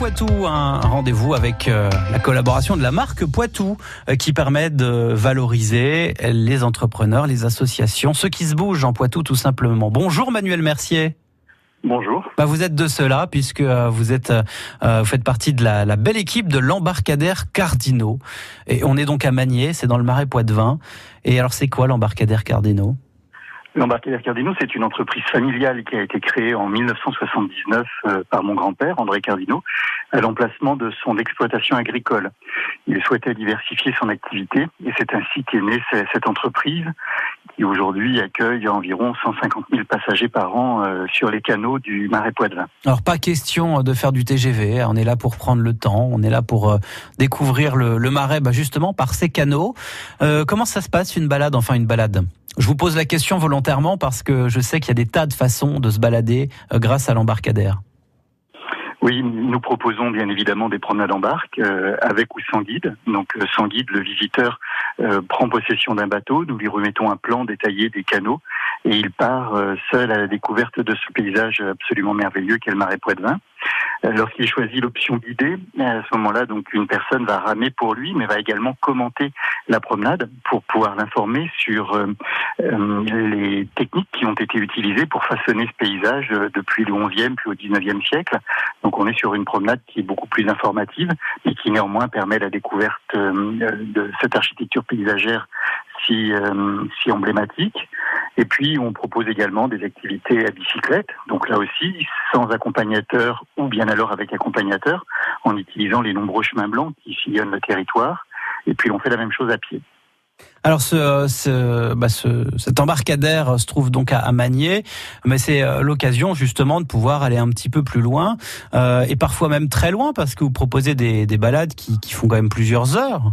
Poitou, un rendez-vous avec euh, la collaboration de la marque Poitou euh, qui permet de valoriser les entrepreneurs, les associations, ceux qui se bougent en Poitou tout simplement. Bonjour Manuel Mercier. Bonjour. Bah vous êtes de cela puisque euh, vous êtes vous faites partie de la, la belle équipe de l'embarcadère Cardinaux et on est donc à Magnier, c'est dans le Marais Poitevin. Et alors c'est quoi l'embarcadère Cardinaux? L'embarcadère Cardinaux, c'est une entreprise familiale qui a été créée en 1979 euh, par mon grand-père, André Cardinaux, à l'emplacement de son exploitation agricole. Il souhaitait diversifier son activité et c'est ainsi qu'est née cette entreprise qui aujourd'hui accueille environ 150 000 passagers par an euh, sur les canaux du Marais Poitevin. Alors pas question de faire du TGV, hein. on est là pour prendre le temps, on est là pour euh, découvrir le, Marais bah justement par ces canaux. comment ça se passe une balade, enfin une balade? Je vous pose la question parce que je sais qu'il y a des tas de façons de se balader euh, grâce à l'embarcadère. Oui, nous proposons bien évidemment des promenades en barque euh, avec ou sans guide. Donc euh, sans guide, le visiteur prend possession d'un bateau, nous lui remettons un plan détaillé des canaux et il part seul à la découverte de ce paysage absolument merveilleux qu'est le marais Poitevin. Lorsqu'il choisit l'option guidée, à ce moment-là, donc une personne va ramer pour lui, mais va également commenter la promenade pour pouvoir l'informer sur euh, euh, les techniques qui ont été utilisées pour façonner ce paysage depuis le 11e puis au 19e siècle. Donc on est sur une promenade qui est beaucoup plus informative, mais qui néanmoins permet la découverte de cette architecture paysagère si, si emblématique. Et puis, on propose également des activités à bicyclette. Donc là aussi, sans accompagnateur ou bien alors avec accompagnateur, en utilisant les nombreux chemins blancs qui sillonnent le territoire. Et puis, on fait la même chose à pied. Alors ce, ce, bah ce, cet embarcadère se trouve donc à, Magnier, mais c'est euh, l'occasion justement de pouvoir aller un petit peu plus loin euh, et parfois même très loin parce que vous proposez des, des balades qui, qui font quand même plusieurs heures.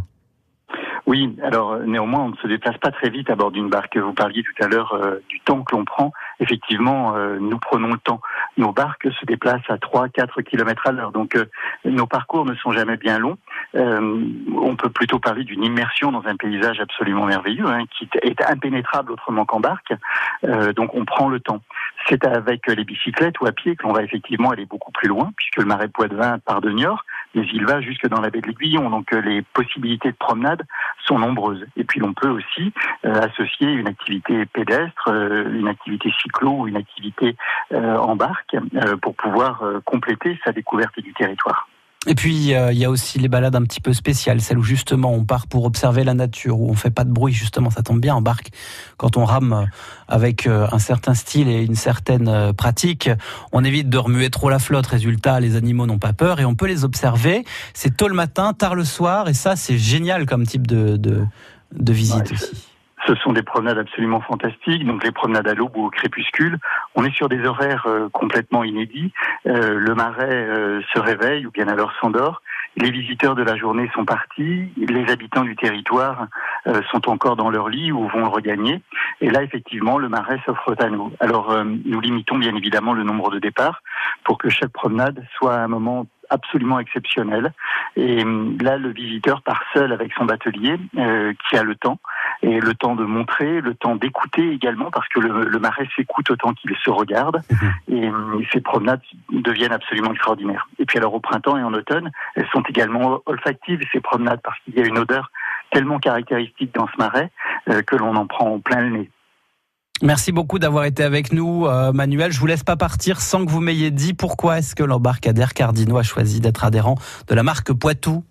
Oui, alors euh, néanmoins, on ne se déplace pas très vite à bord d'une barque. Vous parliez tout à l'heure euh, du temps que l'on prend. Effectivement, euh, nous prenons le temps. Nos barques se déplacent à 3-4 km à l'heure, donc nos parcours ne sont jamais bien longs. on peut plutôt parler d'une immersion dans un paysage absolument merveilleux, hein, qui est impénétrable autrement qu'en barque. donc on prend le temps. C'est avec les bicyclettes ou à pied que l'on va effectivement aller beaucoup plus loin, puisque le marais Poitevin part de Niort, mais il va jusque dans la baie de l'Aiguillon. Donc les possibilités de promenade sont nombreuses. Et puis l'on peut aussi euh, associer une activité pédestre, euh, une activité cyclo ou une activité euh, en barque pour pouvoir compléter sa découverte du territoire. Et puis il y a aussi les balades un petit peu spéciales, celles où justement on part pour observer la nature, où on fait pas de bruit justement, ça tombe bien en barque. Quand on rame avec un certain style et une certaine pratique, on évite de remuer trop la flotte. Résultat, les animaux n'ont pas peur et on peut les observer. C'est tôt le matin, tard le soir, et ça c'est génial comme type de, de, de visite aussi. Ce sont des promenades absolument fantastiques, donc les promenades à l'aube ou au crépuscule. On est sur des horaires euh, complètement inédits. Euh, le marais euh, se réveille ou bien alors s'endort. Les visiteurs de la journée sont partis. Les habitants du territoire sont encore dans leur lit ou vont regagner. Et là, effectivement, le marais s'offre à nous. Alors, nous limitons bien évidemment le nombre de départs pour que chaque promenade soit un moment absolument exceptionnel. Et hum, là, le visiteur part seul avec son batelier, euh, qui a le temps, et le temps de montrer, le temps d'écouter également, parce que le, marais s'écoute autant qu'il se regarde, mhm. et hum, ces promenades deviennent absolument extraordinaires. Et puis alors au printemps et en automne, elles sont également olfactives, ces promenades, parce qu'il y a une odeur tellement caractéristique dans ce marais euh, que l'on en prend plein le nez. Merci beaucoup d'avoir été avec nous, euh, Manuel. Je vous laisse pas partir sans que vous m'ayez dit pourquoi est-ce que l'embarcadère Cardino a choisi d'être adhérent de la marque Poitou.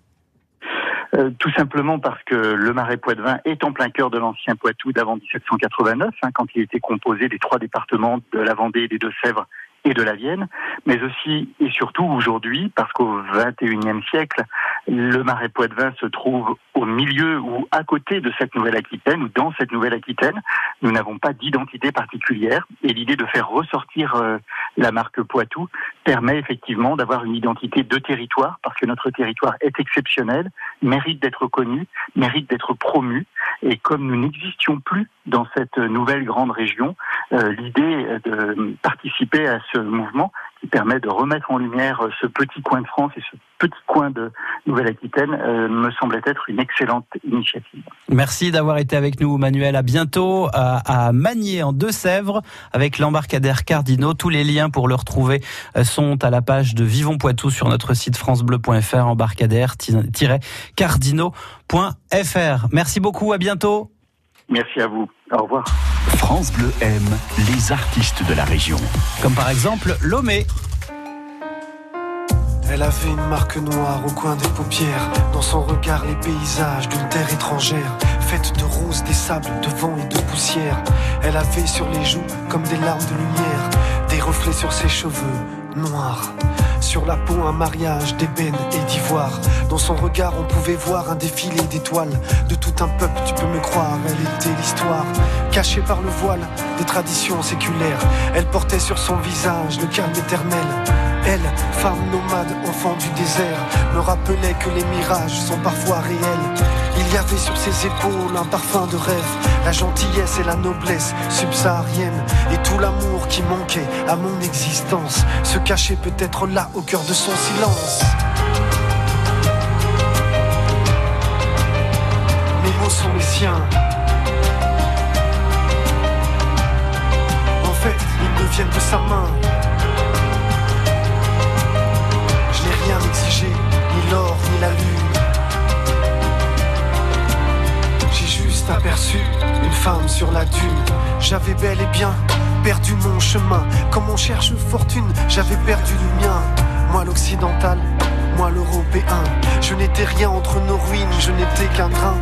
Euh, tout simplement parce que le Marais Poitevin est en plein cœur de l'ancien Poitou d'avant 1789, hein, quand il était composé des trois départements de la Vendée des Deux-Sèvres et de la Vienne, mais aussi et surtout aujourd'hui, parce qu'au XXIe siècle, le Marais Poitevin se trouve au milieu ou à côté de cette Nouvelle-Aquitaine ou dans cette Nouvelle-Aquitaine. Nous n'avons pas d'identité particulière et l'idée de faire ressortir euh, la marque Poitou permet effectivement d'avoir une identité de territoire parce que notre territoire est exceptionnel, mérite d'être connu, mérite d'être promu et comme nous n'existions plus dans cette nouvelle grande région, euh, l'idée de participer à ce mouvement qui permet de remettre en lumière ce petit coin de France et ce petit coin de Nouvelle-Aquitaine me semblait être une excellente initiative. Merci d'avoir été avec nous, Manuel. À bientôt à, à Magnier, en Deux-Sèvres, avec l'embarcadère Cardinaux. Tous les liens pour le retrouver sont à la page de Vivons Poitou sur notre site francebleu.fr, embarcadère-cardinaux.fr. Merci beaucoup, à bientôt. Merci à vous. Au revoir. France Bleu aime les artistes de la région. Comme par exemple Lomé. Elle avait une marque noire au coin des paupières. Dans son regard, les paysages d'une terre étrangère. Faite de roses, des sables, de vent et de poussière. Elle avait sur les joues comme des larmes de lumière. Des reflets sur ses cheveux noirs. Sur la peau, un mariage d'ébène et d'ivoire. Dans son regard, on pouvait voir un défilé d'étoiles. De tout un peuple, tu peux me croire, elle était l'histoire. Cachée par le voile des traditions séculaires, elle portait sur son visage le calme éternel. Elle, femme nomade, enfant du désert, me rappelait que les mirages sont parfois réels. Avait sur ses épaules un parfum de rêve, la gentillesse et la noblesse subsaharienne, et tout l'amour qui manquait à mon existence se cachait peut-être là au cœur de son silence. Mes mots sont les siens. En fait, ils ne viennent de sa main. Je n'ai rien exigé, aperçu une femme sur la dune. J'avais bel et bien perdu mon chemin. Comme on cherche fortune, j'avais perdu le mien. Moi l'occidental, moi l'européen. Je n'étais rien entre nos ruines, je n'étais qu'un grain.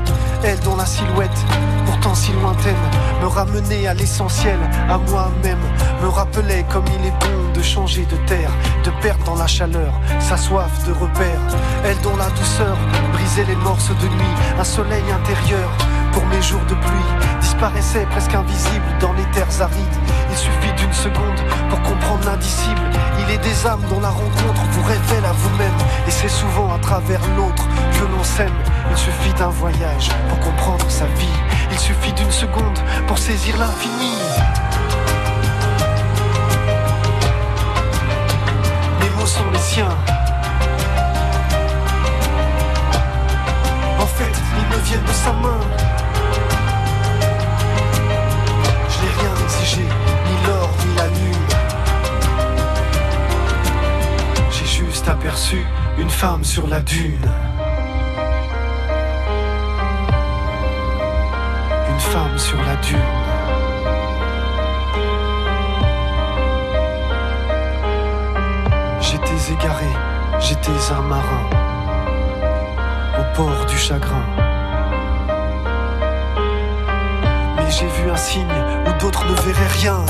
Elle dont la silhouette, pourtant si lointaine, me ramenait à l'essentiel, à moi-même. Me rappelait comme il est bon de changer de terre, de perdre dans la chaleur sa soif de repère. Elle dont la douceur brisait les morceaux de nuit, un soleil intérieur pour mes jours de pluie disparaissait presque invisible dans les terres arides. Il suffit d'une seconde pour comprendre l'indicible. Il est des âmes dont la rencontre vous révèle à vous-même. Et c'est souvent à travers l'autre que l'on s'aime. Il suffit d'un voyage pour comprendre sa vie. Il suffit d'une seconde pour saisir l'infini. Mes mots sont les siens. En fait, ils me viennent de sa main. Une femme sur la dune. Une femme sur la dune. J'étais égaré, j'étais un marin, au port du chagrin. Mais j'ai vu un signe où d'autres ne verraient rien.